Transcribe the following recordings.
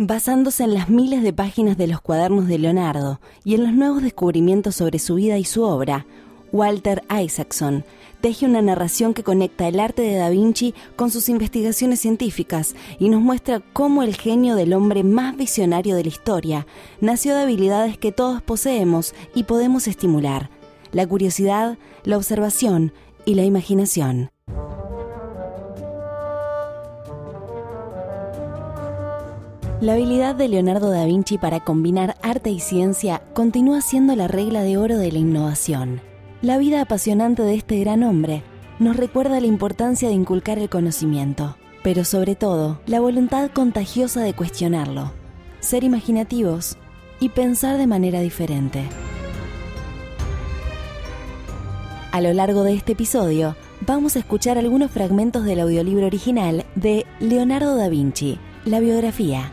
Basándose en las miles de páginas de los cuadernos de Leonardo y en los nuevos descubrimientos sobre su vida y su obra, Walter Isaacson teje una narración que conecta el arte de Da Vinci con sus investigaciones científicas y nos muestra cómo el genio del hombre más visionario de la historia nació de habilidades que todos poseemos y podemos estimular, la curiosidad, la observación y la imaginación. La habilidad de Leonardo da Vinci para combinar arte y ciencia continúa siendo la regla de oro de la innovación. La vida apasionante de este gran hombre nos recuerda la importancia de inculcar el conocimiento, pero sobre todo la voluntad contagiosa de cuestionarlo, ser imaginativos y pensar de manera diferente. A lo largo de este episodio, vamos a escuchar algunos fragmentos del audiolibro original de Leonardo da Vinci, la biografía.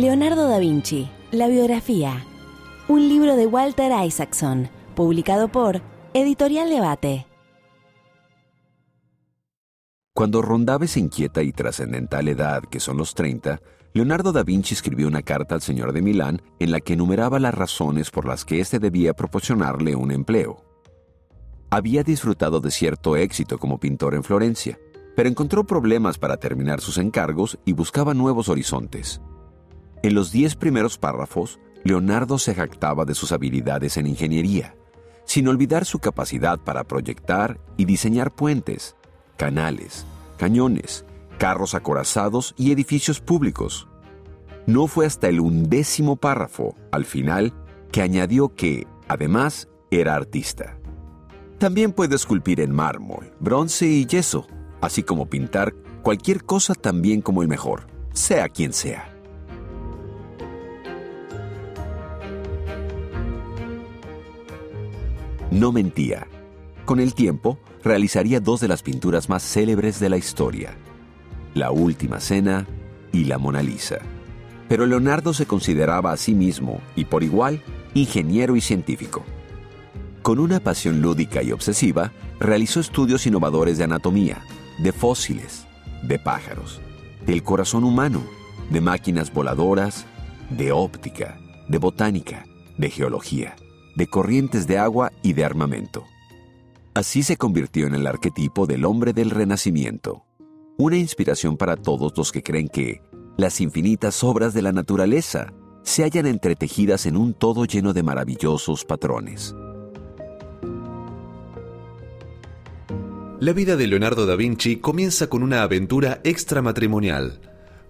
Leonardo da Vinci, la biografía, un libro de Walter Isaacson, publicado por Editorial Debate. Cuando rondaba esa inquieta y trascendental edad que son los 30, Leonardo da Vinci escribió una carta al señor de Milán en la que enumeraba las razones por las que éste debía proporcionarle un empleo. Había disfrutado de cierto éxito como pintor en Florencia, pero encontró problemas para terminar sus encargos y buscaba nuevos horizontes. En los diez primeros párrafos, Leonardo se jactaba de sus habilidades en ingeniería, sin olvidar su capacidad para proyectar y diseñar puentes, canales, cañones, carros acorazados y edificios públicos. No fue hasta el undécimo párrafo, al final, que añadió que, además, era artista. También puede esculpir en mármol, bronce y yeso, así como pintar cualquier cosa tan bien como el mejor, sea quien sea. No mentía. Con el tiempo, realizaría dos de las pinturas más célebres de la historia, La Última Cena y La Mona Lisa. Pero Leonardo se consideraba a sí mismo, y por igual, ingeniero y científico. Con una pasión lúdica y obsesiva, realizó estudios innovadores de anatomía, de fósiles, de pájaros, del corazón humano, de máquinas voladoras, de óptica, de botánica, de geología, de corrientes de agua y de armamento. Así se convirtió en el arquetipo del hombre del Renacimiento, una inspiración para todos los que creen que las infinitas obras de la naturaleza se hallan entretejidas en un todo lleno de maravillosos patrones. La vida de Leonardo da Vinci comienza con una aventura extramatrimonial,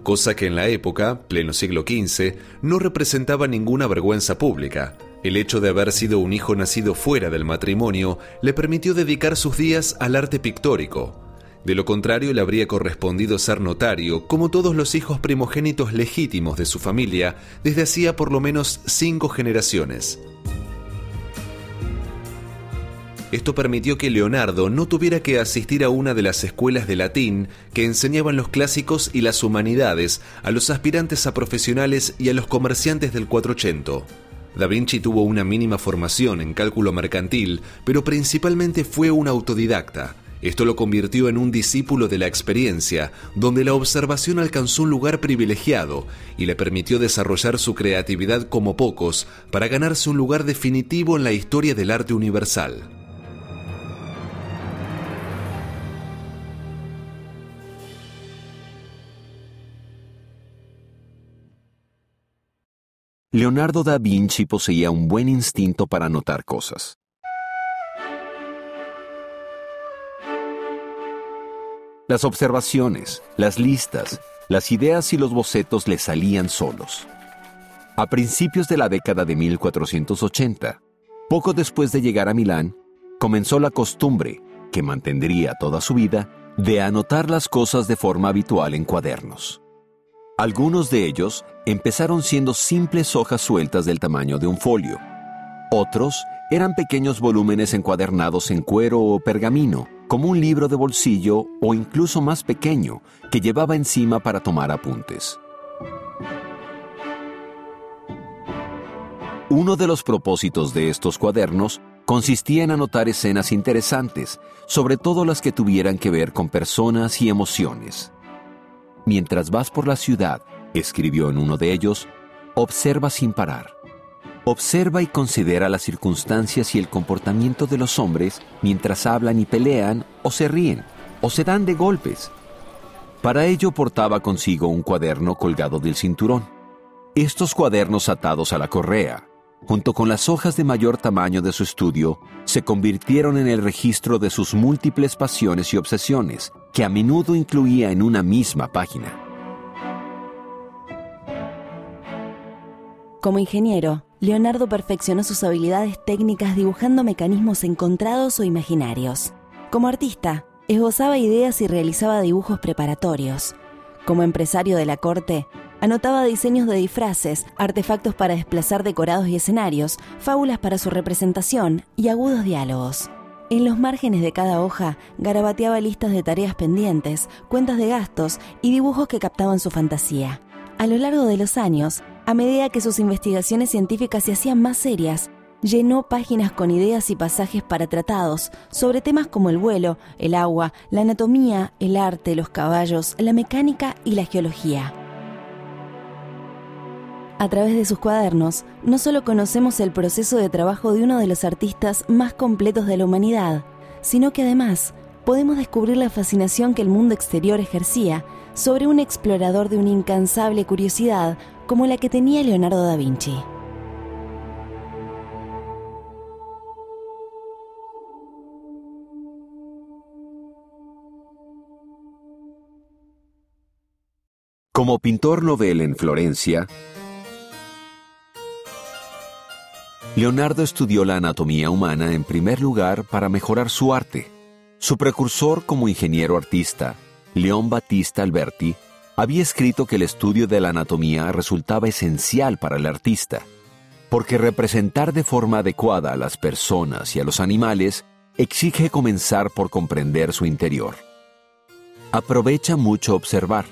cosa que en la época, pleno siglo XV, no representaba ninguna vergüenza pública. El hecho de haber sido un hijo nacido fuera del matrimonio le permitió dedicar sus días al arte pictórico. De lo contrario, le habría correspondido ser notario, como todos los hijos primogénitos legítimos de su familia desde hacía por lo menos cinco generaciones. Esto permitió que Leonardo no tuviera que asistir a una de las escuelas de latín que enseñaban los clásicos y las humanidades a los aspirantes a profesionales y a los comerciantes del 480. Da Vinci tuvo una mínima formación en cálculo mercantil, pero principalmente fue un autodidacta. Esto lo convirtió en un discípulo de la experiencia, donde la observación alcanzó un lugar privilegiado y le permitió desarrollar su creatividad como pocos para ganarse un lugar definitivo en la historia del arte universal. Leonardo da Vinci poseía un buen instinto para notar cosas. Las observaciones, las listas, las ideas y los bocetos le salían solos. A principios de la década de 1480, poco después de llegar a Milán, comenzó la costumbre, que mantendría toda su vida, de anotar las cosas de forma habitual en cuadernos. Algunos de ellos empezaron siendo simples hojas sueltas del tamaño de un folio. Otros eran pequeños volúmenes encuadernados en cuero o pergamino, como un libro de bolsillo o incluso más pequeño que llevaba encima para tomar apuntes. Uno de los propósitos de estos cuadernos consistía en anotar escenas interesantes, sobre todo las que tuvieran que ver con personas y emociones. Mientras vas por la ciudad, escribió en uno de ellos, observa sin parar. Observa y considera las circunstancias y el comportamiento de los hombres mientras hablan y pelean o se ríen o se dan de golpes. Para ello portaba consigo un cuaderno colgado del cinturón. Estos cuadernos atados a la correa, junto con las hojas de mayor tamaño de su estudio, se convirtieron en el registro de sus múltiples pasiones y obsesiones, que a menudo incluía en una misma página. Como ingeniero, Leonardo perfeccionó sus habilidades técnicas dibujando mecanismos encontrados o imaginarios. Como artista, esbozaba ideas y realizaba dibujos preparatorios. Como empresario de la corte, anotaba diseños de disfraces, artefactos para desplazar decorados y escenarios, fábulas para su representación y agudos diálogos. En los márgenes de cada hoja garabateaba listas de tareas pendientes, cuentas de gastos y dibujos que captaban su fantasía. A lo largo de los años, a medida que sus investigaciones científicas se hacían más serias, llenó páginas con ideas y pasajes para tratados sobre temas como el vuelo, el agua, la anatomía, el arte, los caballos, la mecánica y la geología. A través de sus cuadernos, no solo conocemos el proceso de trabajo de uno de los artistas más completos de la humanidad, sino que además podemos descubrir la fascinación que el mundo exterior ejercía sobre un explorador de una incansable curiosidad como la que tenía Leonardo da Vinci. Como pintor novel en Florencia, Leonardo estudió la anatomía humana en primer lugar para mejorar su arte. Su precursor como ingeniero artista, León Battista Alberti, había escrito que el estudio de la anatomía resultaba esencial para el artista, porque representar de forma adecuada a las personas y a los animales exige comenzar por comprender su interior. Aprovecha mucho observar,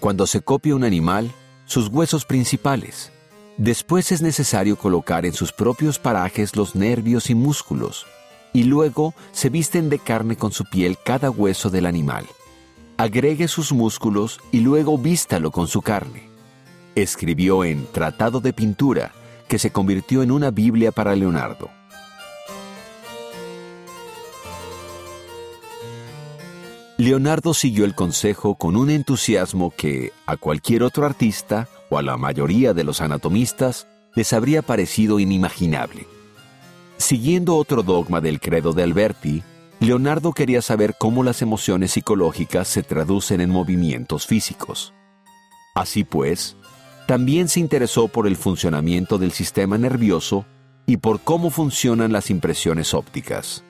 cuando se copia un animal, sus huesos principales. Después es necesario colocar en sus propios parajes los nervios y músculos, y luego se visten de carne con su piel cada hueso del animal agregue sus músculos y luego vístalo con su carne. Escribió en Tratado de Pintura, que se convirtió en una Biblia para Leonardo. Leonardo siguió el consejo con un entusiasmo que a cualquier otro artista o a la mayoría de los anatomistas les habría parecido inimaginable. Siguiendo otro dogma del credo de Alberti, Leonardo quería saber cómo las emociones psicológicas se traducen en movimientos físicos. Así pues, también se interesó por el funcionamiento del sistema nervioso y por cómo funcionan las impresiones ópticas.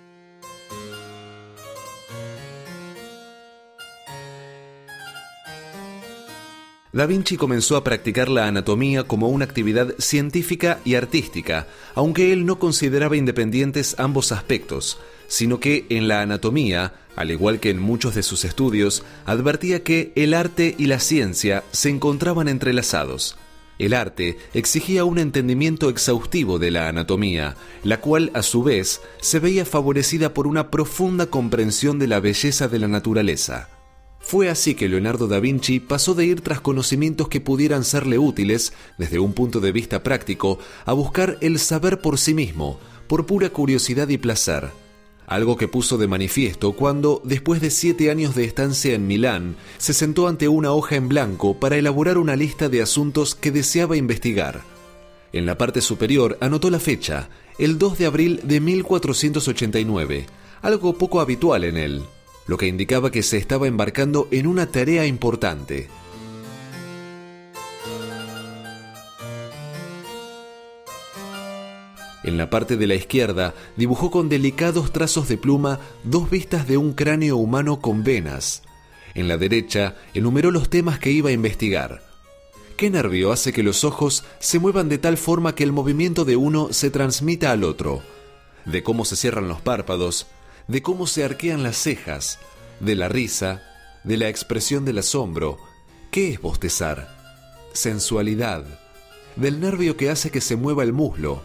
Da Vinci comenzó a practicar la anatomía como una actividad científica y artística, aunque él no consideraba independientes ambos aspectos, sino que en la anatomía, al igual que en muchos de sus estudios, advertía que el arte y la ciencia se encontraban entrelazados. El arte exigía un entendimiento exhaustivo de la anatomía, la cual a su vez se veía favorecida por una profunda comprensión de la belleza de la naturaleza. Fue así que Leonardo da Vinci pasó de ir tras conocimientos que pudieran serle útiles, desde un punto de vista práctico, a buscar el saber por sí mismo, por pura curiosidad y placer algo que puso de manifiesto cuando, después de siete años de estancia en Milán, se sentó ante una hoja en blanco para elaborar una lista de asuntos que deseaba investigar. En la parte superior anotó la fecha, el 2 de abril de 1489, algo poco habitual en él, lo que indicaba que se estaba embarcando en una tarea importante. En la parte de la izquierda dibujó con delicados trazos de pluma dos vistas de un cráneo humano con venas. En la derecha enumeró los temas que iba a investigar. ¿Qué nervio hace que los ojos se muevan de tal forma que el movimiento de uno se transmita al otro? De cómo se cierran los párpados, de cómo se arquean las cejas, de la risa, de la expresión del asombro. ¿Qué es bostezar? Sensualidad, del nervio que hace que se mueva el muslo,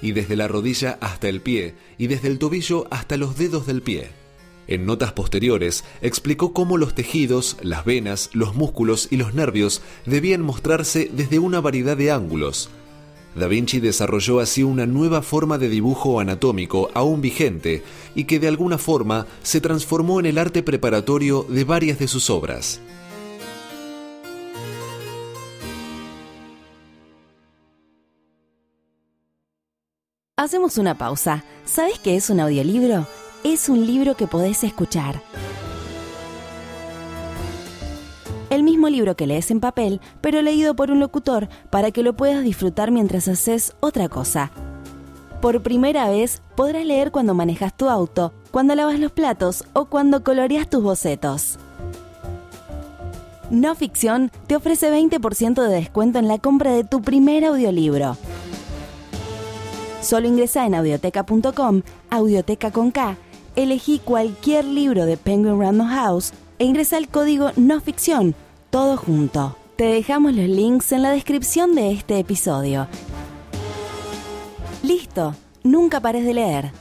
y desde la rodilla hasta el pie, y desde el tobillo hasta los dedos del pie. En notas posteriores explicó cómo los tejidos, las venas, los músculos y los nervios debían mostrarse desde una variedad de ángulos. Da Vinci desarrolló así una nueva forma de dibujo anatómico aún vigente y que de alguna forma se transformó en el arte preparatorio de varias de sus obras. Hacemos una pausa. ¿Sabes qué es un audiolibro? Es un libro que podés escuchar. El mismo libro que lees en papel, pero leído por un locutor para que lo puedas disfrutar mientras haces otra cosa. Por primera vez podrás leer cuando manejas tu auto, cuando lavas los platos o cuando coloreas tus bocetos. No Ficción te ofrece 20% de descuento en la compra de tu primer audiolibro. Solo ingresa en audioteca.com, audioteca con K, elegí cualquier libro de Penguin Random House e ingresa el código no ficción, todo junto. Te dejamos los links en la descripción de este episodio. Listo, nunca pares de leer.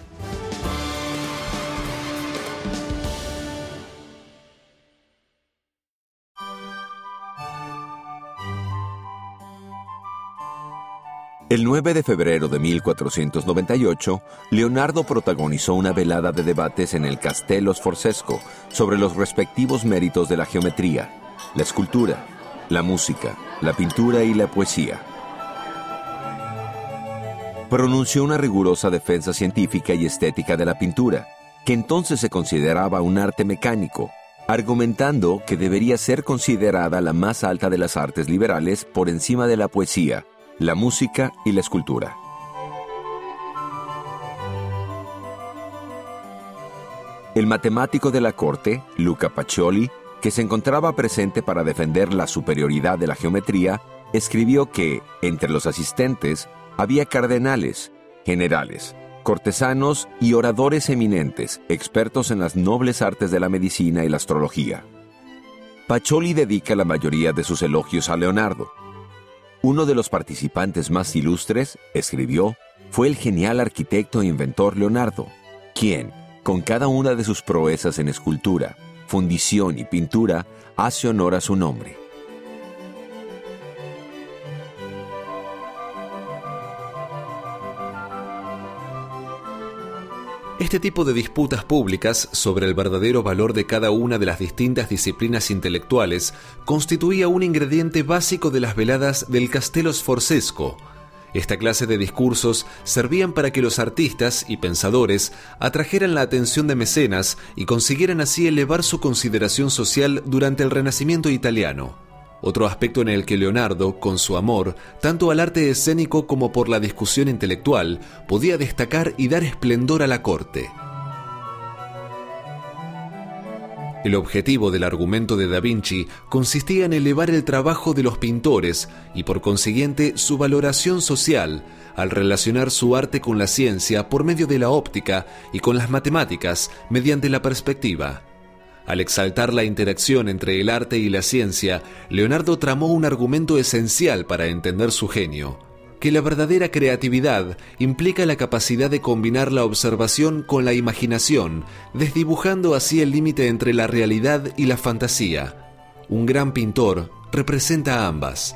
El 9 de febrero de 1498, Leonardo protagonizó una velada de debates en el Castello Sforzesco sobre los respectivos méritos de la geometría, la escultura, la música, la pintura y la poesía. Pronunció una rigurosa defensa científica y estética de la pintura, que entonces se consideraba un arte mecánico, argumentando que debería ser considerada la más alta de las artes liberales por encima de la poesía la música y la escultura. El matemático de la corte, Luca Pacioli, que se encontraba presente para defender la superioridad de la geometría, escribió que, entre los asistentes, había cardenales, generales, cortesanos y oradores eminentes, expertos en las nobles artes de la medicina y la astrología. Pacioli dedica la mayoría de sus elogios a Leonardo, uno de los participantes más ilustres, escribió, fue el genial arquitecto e inventor Leonardo, quien, con cada una de sus proezas en escultura, fundición y pintura, hace honor a su nombre. Este tipo de disputas públicas sobre el verdadero valor de cada una de las distintas disciplinas intelectuales constituía un ingrediente básico de las veladas del Castello Sforzesco. Esta clase de discursos servían para que los artistas y pensadores atrajeran la atención de mecenas y consiguieran así elevar su consideración social durante el Renacimiento italiano otro aspecto en el que Leonardo, con su amor, tanto al arte escénico como por la discusión intelectual, podía destacar y dar esplendor a la corte. El objetivo del argumento de Da Vinci consistía en elevar el trabajo de los pintores y por consiguiente su valoración social, al relacionar su arte con la ciencia por medio de la óptica y con las matemáticas mediante la perspectiva. Al exaltar la interacción entre el arte y la ciencia, Leonardo tramó un argumento esencial para entender su genio, que la verdadera creatividad implica la capacidad de combinar la observación con la imaginación, desdibujando así el límite entre la realidad y la fantasía. Un gran pintor representa ambas.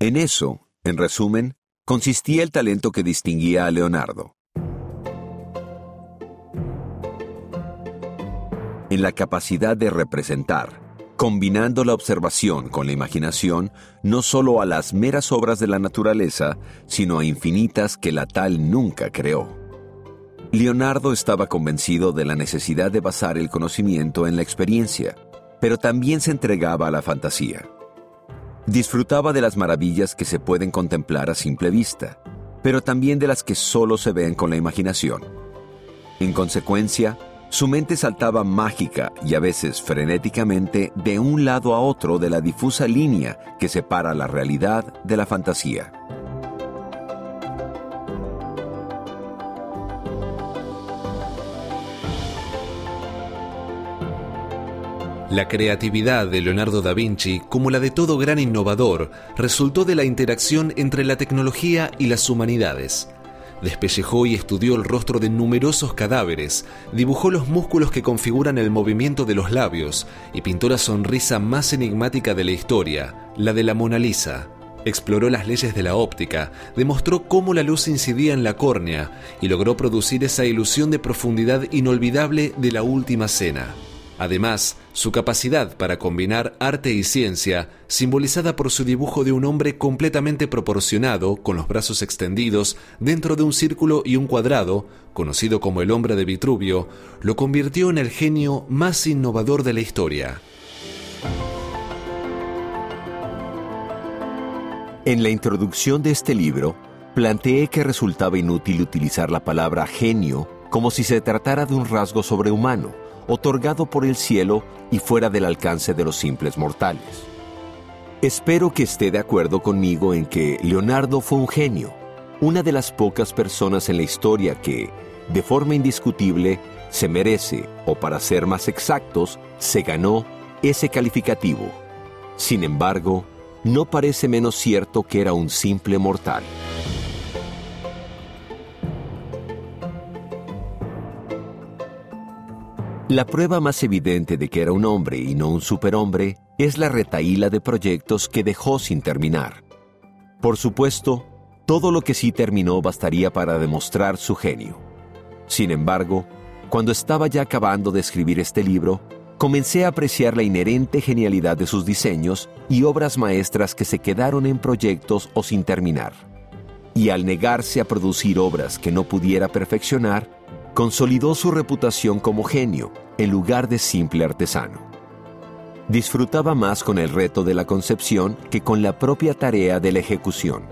En eso, en resumen, consistía el talento que distinguía a Leonardo. En la capacidad de representar, combinando la observación con la imaginación, no solo a las meras obras de la naturaleza, sino a infinitas que la tal nunca creó. Leonardo estaba convencido de la necesidad de basar el conocimiento en la experiencia, pero también se entregaba a la fantasía. Disfrutaba de las maravillas que se pueden contemplar a simple vista, pero también de las que solo se ven con la imaginación. En consecuencia, su mente saltaba mágica y a veces frenéticamente de un lado a otro de la difusa línea que separa la realidad de la fantasía. La creatividad de Leonardo da Vinci, como la de todo gran innovador, resultó de la interacción entre la tecnología y las humanidades. Despellejó y estudió el rostro de numerosos cadáveres, dibujó los músculos que configuran el movimiento de los labios y pintó la sonrisa más enigmática de la historia, la de la Mona Lisa. Exploró las leyes de la óptica, demostró cómo la luz incidía en la córnea y logró producir esa ilusión de profundidad inolvidable de la última cena. Además, su capacidad para combinar arte y ciencia, simbolizada por su dibujo de un hombre completamente proporcionado, con los brazos extendidos, dentro de un círculo y un cuadrado, conocido como el hombre de Vitruvio, lo convirtió en el genio más innovador de la historia. En la introducción de este libro, planteé que resultaba inútil utilizar la palabra genio como si se tratara de un rasgo sobrehumano otorgado por el cielo y fuera del alcance de los simples mortales. Espero que esté de acuerdo conmigo en que Leonardo fue un genio, una de las pocas personas en la historia que, de forma indiscutible, se merece, o para ser más exactos, se ganó ese calificativo. Sin embargo, no parece menos cierto que era un simple mortal. La prueba más evidente de que era un hombre y no un superhombre es la retaíla de proyectos que dejó sin terminar. Por supuesto, todo lo que sí terminó bastaría para demostrar su genio. Sin embargo, cuando estaba ya acabando de escribir este libro, comencé a apreciar la inherente genialidad de sus diseños y obras maestras que se quedaron en proyectos o sin terminar. Y al negarse a producir obras que no pudiera perfeccionar, consolidó su reputación como genio en lugar de simple artesano. Disfrutaba más con el reto de la concepción que con la propia tarea de la ejecución.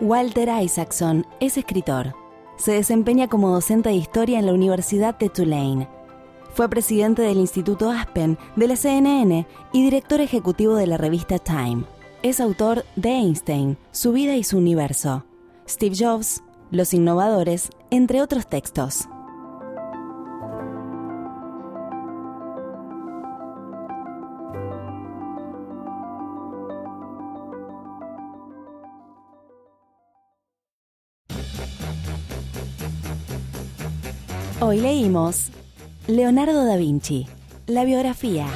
Walter Isaacson es escritor. Se desempeña como docente de historia en la Universidad de Tulane. Fue presidente del Instituto Aspen de la CNN y director ejecutivo de la revista Time es autor de Einstein, Su vida y su universo, Steve Jobs, Los innovadores, entre otros textos. Hoy leímos Leonardo da Vinci, la biografía.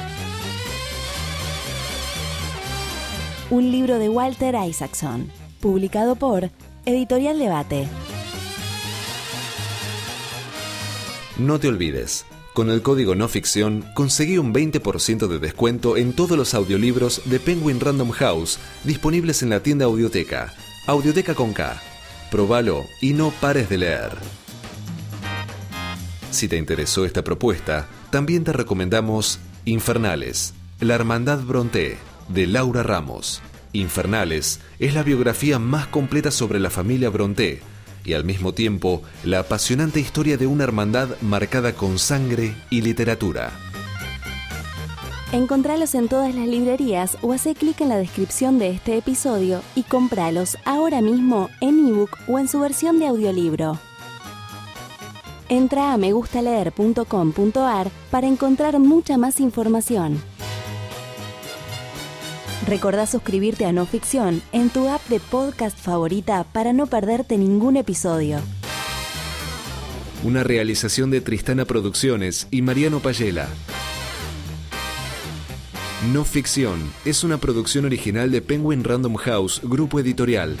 Un libro de Walter Isaacson, publicado por Editorial Debate. No te olvides, con el código no ficción conseguí un 20% de descuento en todos los audiolibros de Penguin Random House disponibles en la tienda Audioteca. Audioteca con K. Probalo y no pares de leer. Si te interesó esta propuesta, también te recomendamos Infernales, La Hermandad Bronté de Laura Ramos. Infernales es la biografía más completa sobre la familia Bronté y al mismo tiempo la apasionante historia de una hermandad marcada con sangre y literatura. Encontralos en todas las librerías o hace clic en la descripción de este episodio y compralos ahora mismo en ebook o en su versión de audiolibro. Entra a megustaleer.com.ar para encontrar mucha más información. Recordá suscribirte a No Ficción en tu app de podcast favorita para no perderte ningún episodio. Una realización de Tristana Producciones y Mariano Payela. No Ficción es una producción original de Penguin Random House, grupo editorial.